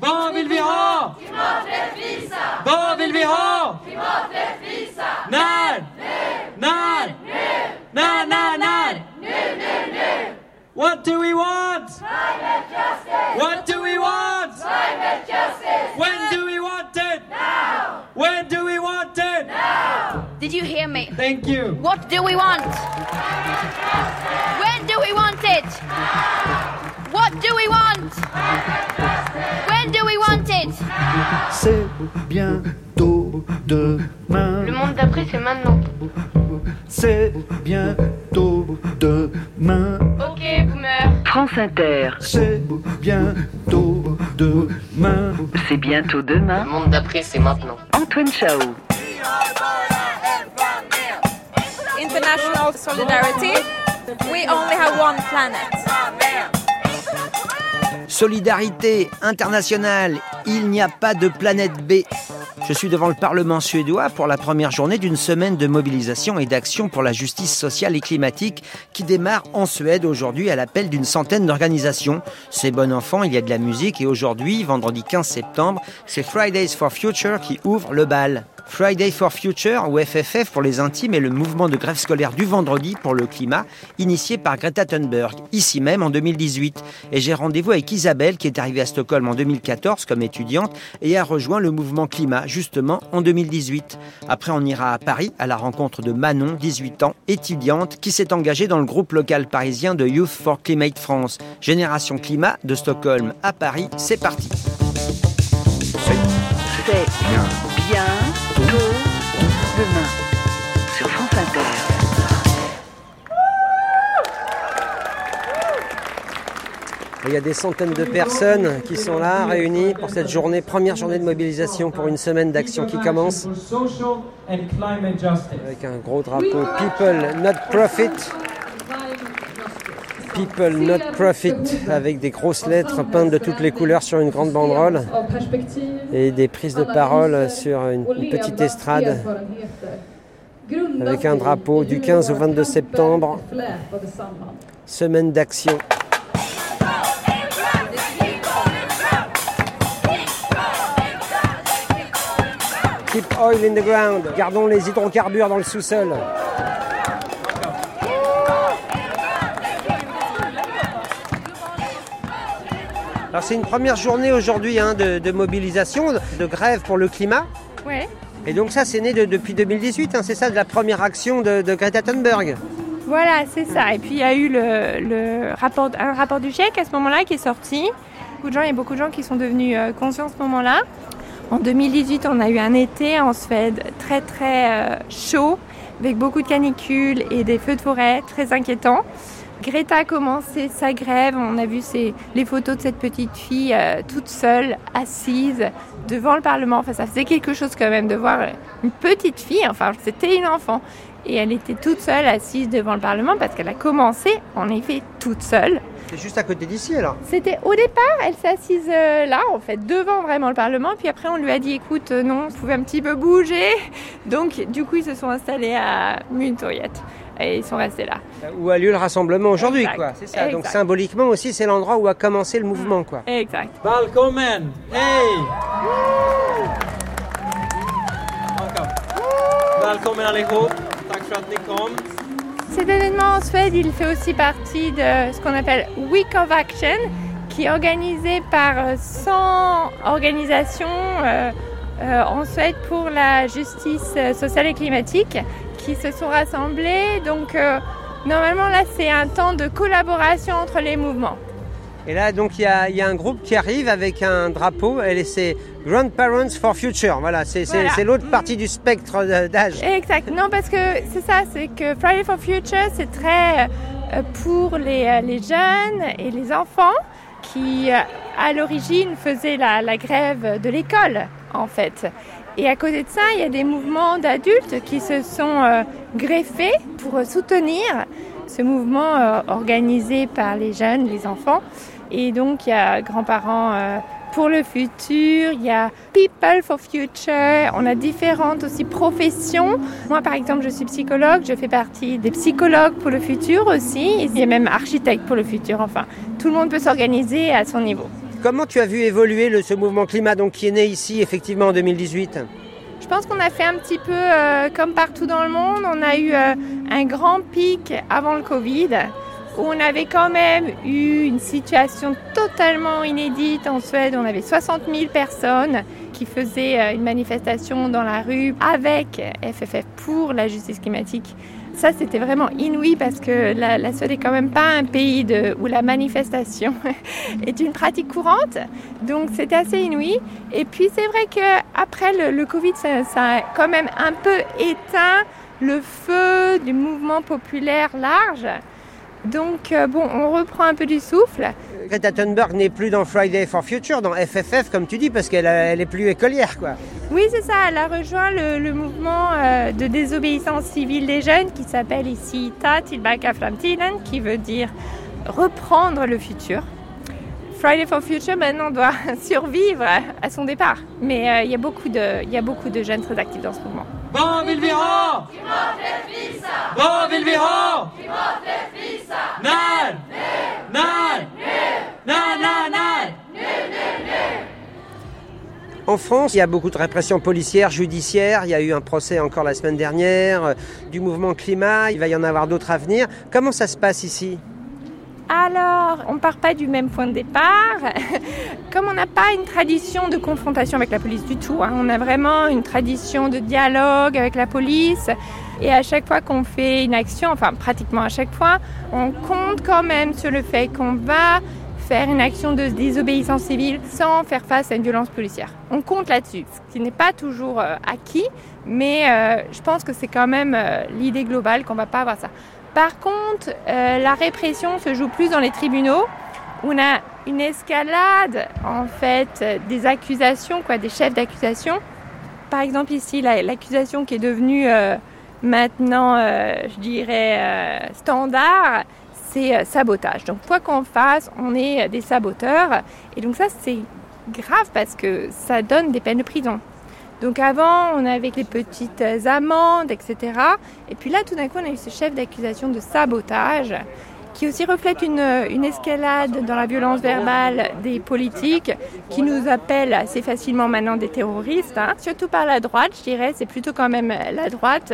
Vad vill vi ha? Klimaträttvisa! Vad vill vi ha? Klimaträttvisa! När? Nu! När? Nu! När, när, när? Nu, nu, nu! What do we want? Climate justice! What do we want? Climate justice! When do we want it? Now! When do we want it? Now! Did you hear me? Thank you. What do we want? Climate justice! When do we want it? Now! What do we want? When do we want it? C'est bientôt demain. Le monde d'après, c'est maintenant. C'est bientôt demain. Ok, boomer. France Inter, C'est bientôt demain. c'est bientôt demain. Le monde d'après, c'est maintenant. Antoine Chao. international solidarity. We only have one planet. Solidarité internationale, il n'y a pas de planète B. Je suis devant le Parlement suédois pour la première journée d'une semaine de mobilisation et d'action pour la justice sociale et climatique qui démarre en Suède aujourd'hui à l'appel d'une centaine d'organisations. C'est bon enfant, il y a de la musique et aujourd'hui, vendredi 15 septembre, c'est Fridays for Future qui ouvre le bal. Friday for Future, ou FFF pour les intimes, est le mouvement de grève scolaire du vendredi pour le climat, initié par Greta Thunberg, ici même en 2018. Et j'ai rendez-vous avec Isabelle, qui est arrivée à Stockholm en 2014 comme étudiante et a rejoint le mouvement climat, justement, en 2018. Après, on ira à Paris, à la rencontre de Manon, 18 ans, étudiante, qui s'est engagée dans le groupe local parisien de Youth for Climate France. Génération Climat de Stockholm à Paris, c'est parti. Demain. Sur France Inter. Il y a des centaines de personnes qui sont là, réunies pour cette journée, première journée de mobilisation pour une semaine d'action qui commence avec un gros drapeau People Not Profit. People Not Profit avec des grosses lettres peintes de toutes les couleurs sur une grande banderole et des prises de parole sur une, petite estrade avec un drapeau du 15 au 22 septembre, semaine d'action. Keep oil in the ground. Gardons les hydrocarbures dans le sous-sol. Alors c'est une première journée aujourd'hui hein, de, de mobilisation, de grève pour le climat. Ouais. Et donc ça c'est né de- depuis 2018, hein, c'est ça de la première action de, de Greta Thunberg. Voilà, c'est ça. Et puis il y a eu le, le rapport, un rapport du GIEC à ce moment-là qui est sorti. Beaucoup de gens, il y a beaucoup de gens qui sont devenus euh, conscients à ce moment-là. En 2018, on a eu un été en Suède très très euh, chaud, avec beaucoup de canicules et des feux de forêt très inquiétants. Greta a commencé sa grève. On a vu les photos de cette petite fille euh, toute seule, assise devant le Parlement. Enfin, ça faisait quelque chose quand même de voir une petite fille. Enfin, c'était une enfant. Et elle était toute seule, assise devant le Parlement, parce qu'elle a commencé, en effet, toute seule. C'est juste à côté d'ici alors. C'était au départ, elle s'est assise euh, là, en fait, devant vraiment le Parlement. Puis après, on lui a dit, écoute, euh, non, vous pouvez un petit peu bouger. Donc, du coup, ils se sont installés à Muntoriette. Et ils sont restés là. Où a lieu le rassemblement aujourd'hui quoi. C'est ça. Donc symboliquement aussi c'est l'endroit où a commencé le mouvement quoi. Exact. Allihop. Ni kom. Cet événement en Suède, il fait aussi partie de ce qu'on appelle Week of Action, qui est organisé par euh, 100 organisations euh, euh, en Suède pour la justice euh, sociale et climatique qui se sont rassemblées. Donc, euh, normalement, là, c'est un temps de collaboration entre les mouvements. Et là donc il y a, il y a un groupe qui arrive avec un drapeau. Elle c'est Grandparents for Future. Voilà, c'est Voilà. l'autre partie du spectre d'âge. Exact. Non, parce que c'est ça, c'est que Friday for Future, c'est très euh, pour les, euh, les jeunes et les enfants qui, à l'origine, faisaient la, la grève de l'école, en fait. Et à côté de ça, il y a des mouvements d'adultes qui se sont euh, greffés pour soutenir ce mouvement euh, organisé par les jeunes, les enfants. Et donc, il y a grands-parents euh, pour le futur, il y a People for Future, on a différentes aussi professions. Moi, par exemple, je suis psychologue, je fais partie des psychologues pour le futur aussi. Il y a même architecte pour le futur, enfin, tout le monde peut s'organiser à son niveau. Comment tu as vu évoluer ce mouvement climat donc, qui est né ici effectivement en 2018 Je pense qu'on a fait un petit peu euh, comme partout dans le monde. On a eu euh, un grand pic avant le Covid où on avait quand même eu une situation totalement inédite en Suède. On avait 60 000 personnes qui faisaient euh, une manifestation dans la rue avec FFF pour la justice climatique. Ça, c'était vraiment inouï parce que la, Suède est quand même pas un pays où la manifestation est une pratique courante. Donc, c'était assez inouï. Et puis, c'est vrai qu'après le, le Covid, ça, ça a quand même un peu éteint le feu du mouvement populaire large. Donc, euh, bon, on reprend un peu du souffle. Greta Thunberg n'est plus dans Friday for Future, dans FFF comme tu dis, parce qu'elle a- elle est plus écolière quoi. Oui, c'est ça. Elle a rejoint le, le mouvement euh, de désobéissance civile des jeunes qui s'appelle ici Ta Framtiden, qui veut dire reprendre le futur. Friday for Future maintenant doit survivre à son départ. Mais euh, y, il y a beaucoup de jeunes très actifs dans ce mouvement. En France, il y a beaucoup de répression policière, judiciaire. Il y a eu un procès encore la semaine dernière euh, du mouvement climat. Il va y en avoir d'autres à venir. Comment ça se passe ici? Alors, on part pas du même point de départ. Comme on n'a pas une tradition de confrontation avec la police du tout, hein, on a vraiment une tradition de dialogue avec la police. Et à chaque fois qu'on fait une action, enfin pratiquement à chaque fois, on compte quand même sur le fait qu'on va faire une action de désobéissance civile sans faire face à une violence policière. On compte là-dessus, ce qui n'est pas toujours euh, acquis, mais euh, je pense que c'est quand même euh, l'idée globale qu'on ne va pas avoir ça. Par contre, euh, la répression se joue plus dans les tribunaux. On a une escalade en fait des accusations, quoi, des chefs d'accusation. Par exemple ici, la- l'accusation qui est devenue euh, maintenant, euh, je dirais, standard, c'est sabotage. Donc quoi qu'on fasse, on est des saboteurs. Et donc ça, c'est grave parce que ça donne des peines de prison. Donc avant, on avait les petites amendes, etc. Et puis là, tout d'un coup, on a eu ce chef d'accusation de sabotage qui aussi reflète une, une escalade dans la violence verbale des politiques qui nous appellent assez facilement maintenant des terroristes, hein. surtout par la droite, je dirais, c'est plutôt quand même la droite.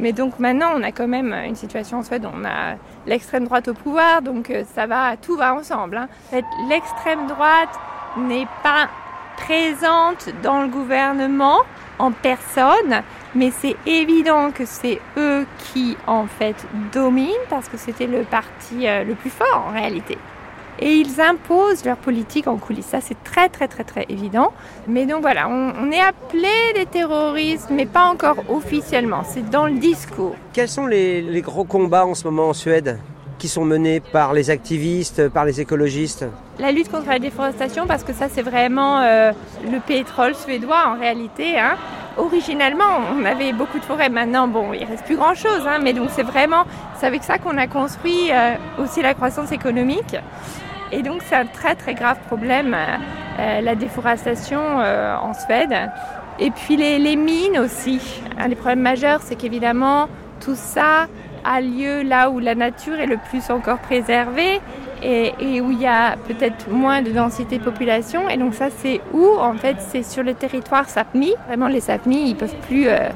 Mais donc maintenant, on a quand même une situation en Suède, on a l'extrême droite au pouvoir, donc euh, ça va, tout va ensemble. hein. En fait, l'extrême droite n'est pas présente dans le gouvernement en personne, mais c'est évident que c'est eux qui en fait dominent parce que c'était le parti euh, le plus fort en réalité. Et ils imposent leur politique en coulisses. Ça, c'est très, très, très, très évident. Mais donc voilà, on, est appelé des terroristes, mais pas encore officiellement. C'est dans le discours. Quels sont les gros combats en ce moment en Suède? Qui sont menés par les activistes, par les écologistes La lutte contre la déforestation, parce que ça, c'est vraiment euh, le pétrole suédois en réalité. hein. Originalement, on avait beaucoup de forêts. Maintenant, bon, il reste plus grand-chose. hein, mais donc, c'est vraiment, c'est avec ça qu'on a construit euh, aussi la croissance économique. Et donc, c'est un très, très grave problème, euh, la déforestation en Suède. Et puis, les mines aussi. Un des problèmes majeurs, c'est qu'évidemment, tout ça a lieu là où la nature est le plus encore préservée et, où il y a peut-être moins de densité de population. Et donc ça, c'est où En fait, c'est sur le territoire Sapmi. Vraiment, les Sapmi, ils peuvent plus... euh,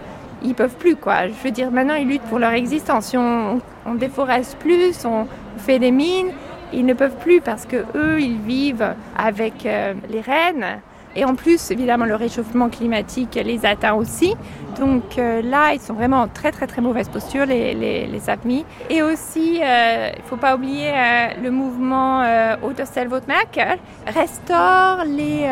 ils peuvent plus quoi. Je veux dire, maintenant ils luttent pour leur existence. Si on, on déforeste plus, on fait des mines, ils ne peuvent plus parce que eux, ils vivent avec euh, les rennes. Et en plus, évidemment, le réchauffement climatique les atteint aussi. Donc euh, là, ils sont vraiment en très très très mauvaise posture, les, les, Sápmis. Et aussi, euh, il ne faut pas oublier euh, le mouvement Återställ restaure les,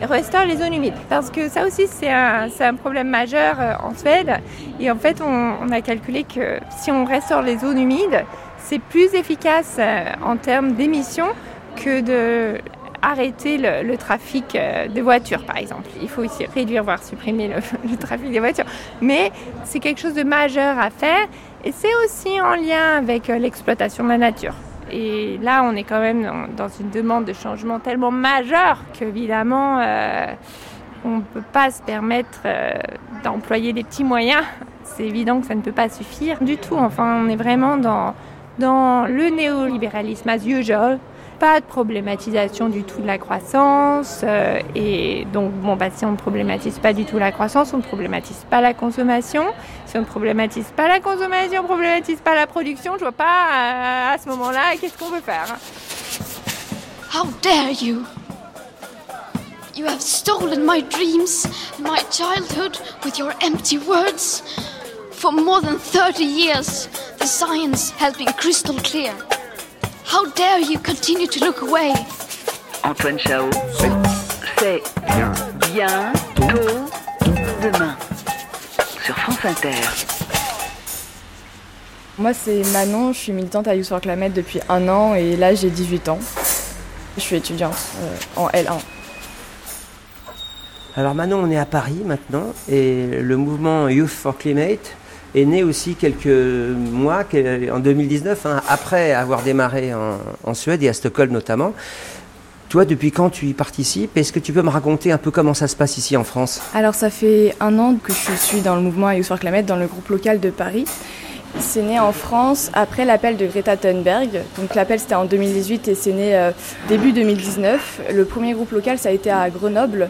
restaure les zones humides. Parce que ça aussi, c'est un, problème majeur en Suède. Et en fait, on, a calculé que si on restaure les zones humides, c'est plus efficace en termes d'émissions que de arrêter le, trafic euh, de voitures, par exemple. Il faut aussi réduire, voire supprimer le, trafic des voitures. Mais c'est quelque chose de majeur à faire et c'est aussi en lien avec euh, l'exploitation de la nature. Et là, on est quand même dans, une demande de changement tellement majeure qu'évidemment, euh, on ne peut pas se permettre euh, d'employer des petits moyens. C'est évident que ça ne peut pas suffire du tout. Enfin, on est vraiment dans, dans le néolibéralisme as usual. Pas de problématisation du tout de la croissance. euh, et donc, bon, bah, si on ne problématise pas du tout la croissance, on ne problématise pas la consommation. Si on ne problématise pas la consommation, on ne problématise pas la production, je vois pas euh, à ce moment-là qu'est-ce qu'on veut faire. How dare you! You have stolen my dreams and my childhood with your empty words. For more than 30 years, the science has been crystal clear. How dare you continue to look away? Antoine Chao. C'est bien, bientôt demain. Sur France Inter. Moi, c'est Manon, je suis militante à Youth for Climate depuis un an et là, j'ai 18 ans. Je suis étudiante euh, en L1. Alors Manon, on est à Paris maintenant et le mouvement Youth for Climate est né aussi quelques mois, en 2019, hein, après avoir démarré en, en Suède et à Stockholm notamment. Toi, depuis quand tu y participes? Est-ce que tu peux me raconter un peu comment ça se passe ici en France? Alors, ça fait un an que je suis dans le mouvement Youth for Climate, dans le groupe local de Paris. C'est né en France après l'appel de Greta Thunberg. Donc l'appel c'était en 2018 et c'est né euh, début 2019. Le premier groupe local ça a été à Grenoble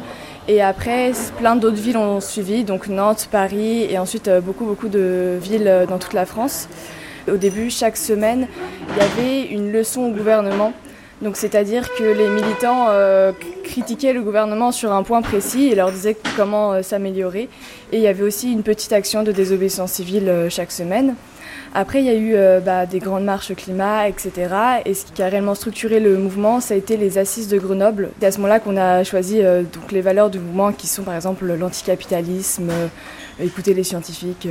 et après plein d'autres villes ont suivi, donc Nantes, Paris et ensuite euh, beaucoup beaucoup de villes euh, dans toute la France. Au début, chaque semaine, il y avait une leçon au gouvernement. Donc c'est-à-dire que les militants euh, critiquaient le gouvernement sur un point précis et leur disaient comment s'améliorer. Et il y avait aussi une petite action de désobéissance civile chaque semaine. Après, il y a eu euh, bah, des grandes marches climat, etc. Et ce qui a réellement structuré le mouvement, ça a été les assises de Grenoble. C'est à ce moment-là qu'on a choisi euh, donc les valeurs du mouvement, qui sont par exemple l'anticapitalisme, euh, écouter les scientifiques,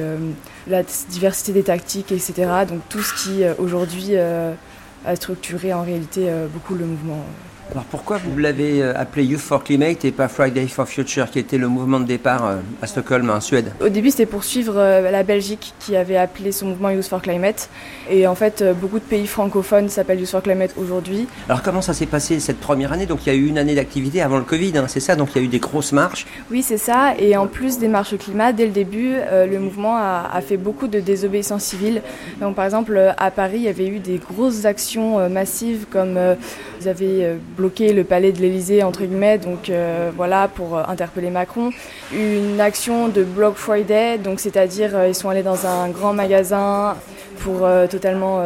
la diversité des tactiques, etc. Donc tout ce qui aujourd'hui a structuré en réalité beaucoup le mouvement. Alors pourquoi vous l'avez euh, appelé Youth for Climate et pas Friday for Future, qui était le mouvement de départ euh, à Stockholm, en Suède? Au début, c'était pour suivre euh, la Belgique qui avait appelé son mouvement Youth for Climate. Et en fait, beaucoup de pays francophones s'appellent Youth for Climate aujourd'hui. Alors comment ça s'est passé cette première année? Donc il y a eu une année d'activité avant le Covid, hein, c'est ça? Donc il y a eu des grosses marches. Oui, c'est ça. Et en plus des marches climat, dès le début, le mouvement a, fait beaucoup de désobéissance civile. Donc, par exemple, à Paris, il y avait eu des grosses actions massives comme euh, ils bloqué le palais de l'Élysée, entre guillemets, donc euh, voilà, pour euh, interpeller Macron. Une action de Block Friday, donc c'est-à-dire euh, ils sont allés dans un grand magasin pour totalement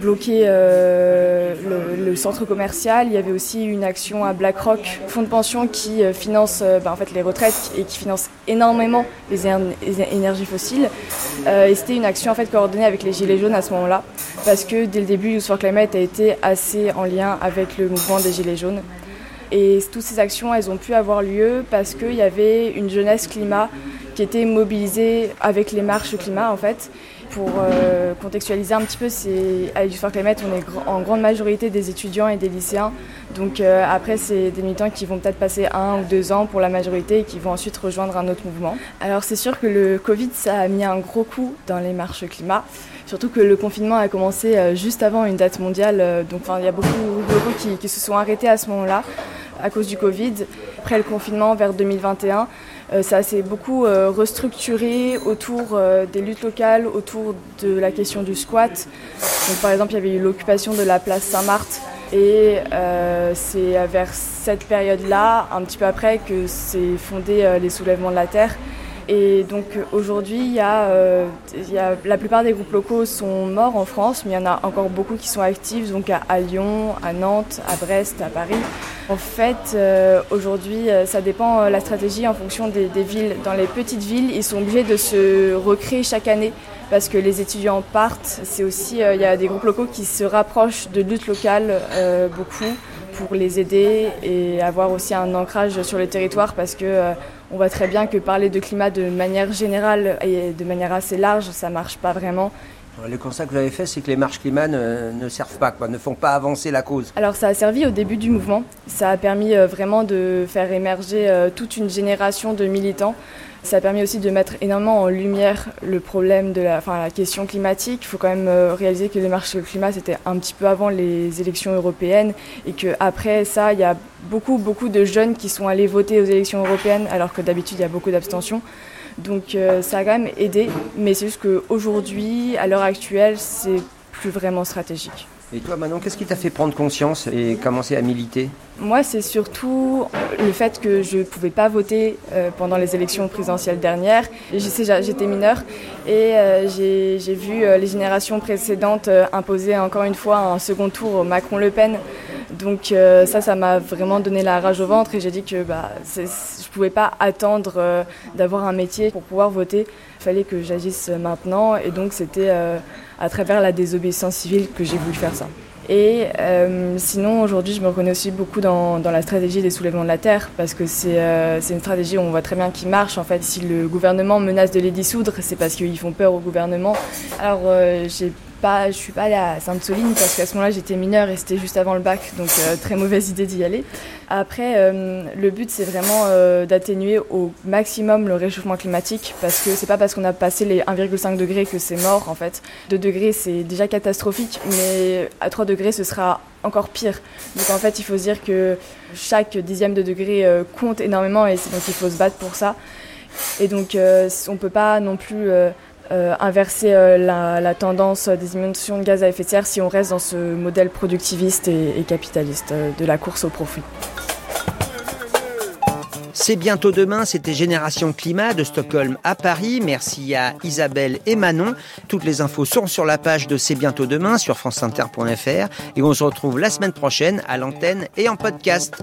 bloquer euh, le, centre commercial. Il y avait aussi une action à BlackRock, fonds de pension qui euh, finance euh, bah, fait, les retraites et qui finance énormément les, éner- les énergies fossiles. Et c'était une action en fait, coordonnée avec les Gilets jaunes à ce moment-là, parce que dès le début, Youth for Climate a été assez en lien avec le mouvement des Gilets jaunes. Et toutes ces actions, elles ont pu avoir lieu parce qu'il y avait une jeunesse climat qui était mobilisée avec les marches climat en fait. Pour euh, contextualiser un petit peu, c'est à Youth for Climate, on est en grande majorité des étudiants et des lycéens. Donc euh, après, c'est des militants qui vont peut-être passer un ou deux ans pour la majorité et qui vont ensuite rejoindre un autre mouvement. Alors c'est sûr que le Covid, ça a mis un gros coup dans les marches climat. Surtout que le confinement a commencé euh, juste avant une date mondiale. Donc il y a beaucoup de qui, qui se sont arrêtés à ce moment-là à cause du Covid. Après le confinement vers 2021, euh, ça s'est beaucoup euh, restructuré autour euh, des luttes locales, autour de la question du squat. Donc, par exemple, il y avait eu l'occupation de la place Saint-Marthe. Et c'est vers cette période-là, un petit peu après, que s'est fondé les soulèvements de la terre. Et donc aujourd'hui, euh, il y a- la plupart des groupes locaux sont morts en France, mais il y en a encore beaucoup qui sont actifs, donc à, Lyon, à Nantes, à Brest, à Paris. En fait, euh, aujourd'hui, euh, ça dépend euh, la stratégie en fonction des, villes. Dans les petites villes, ils sont obligés de se recréer chaque année parce que les étudiants partent. C'est aussi, il y a des groupes locaux qui se rapprochent de luttes locales beaucoup pour les aider et avoir aussi un ancrage sur le territoire parce que on voit très bien que parler de climat de manière générale et de manière assez large, ça marche pas vraiment. Le constat que vous avez fait, c'est que les marches climat ne, ne servent pas, quoi, ne font pas avancer la cause. Alors ça a servi au début du mouvement, ça a permis euh, vraiment de faire émerger euh, toute une génération de militants. Ça a permis aussi de mettre énormément en lumière le problème de la question climatique. Il faut quand même euh, réaliser que les marches sur le climat, c'était un petit peu avant les élections européennes et qu'après ça, il y a beaucoup, beaucoup de jeunes qui sont allés voter aux élections européennes alors que d'habitude, il y a beaucoup d'abstention. Donc euh, ça a quand même aidé, mais c'est juste qu'aujourd'hui, à l'heure actuelle, c'est plus vraiment stratégique. Et toi Manon, qu'est-ce qui t'a fait prendre conscience et commencer à militer? Moi, c'est surtout le fait que je ne pouvais pas voter euh, pendant les élections présidentielles dernières. J'étais mineure et euh, j'ai vu euh, les générations précédentes imposer encore une fois un second tour Macron-Le Pen. Donc ça, ça m'a vraiment donné la rage au ventre et j'ai dit que bah, je ne pouvais pas attendre d'avoir un métier pour pouvoir voter. Il fallait que j'agisse maintenant et donc c'était à travers la désobéissance civile que j'ai voulu faire ça. Et euh, sinon, aujourd'hui, je me reconnais aussi beaucoup dans, dans, la stratégie des soulèvements de la Terre, parce que c'est euh, une stratégie où on voit très bien qui marche. En fait, si le gouvernement menace de les dissoudre, c'est parce qu'ils font peur au gouvernement. Alors, euh, j'ai pas, je suis pas allée à Sainte-Soline parce qu'à ce moment-là j'étais mineure et c'était juste avant le bac, donc euh, très mauvaise idée d'y aller. Après, euh, le but c'est vraiment euh, d'atténuer au maximum le réchauffement climatique parce que c'est pas parce qu'on a passé les 1,5 degrés que c'est mort en fait. 2 degrés c'est déjà catastrophique, mais à 3 degrés ce sera encore pire. Donc en fait il faut se dire que chaque dixième de degré compte énormément et donc il faut se battre pour ça. Et donc on peut pas non plus inverser euh, la, tendance des émissions de gaz à effet de serre si on reste dans ce modèle productiviste et, capitaliste euh, de la course au profit. C'est bientôt demain, c'était Génération Climat de Stockholm à Paris. Merci à Isabelle et Manon. Toutes les infos sont sur la page de C'est bientôt demain sur franceinter.fr et on se retrouve la semaine prochaine à l'antenne et en podcast.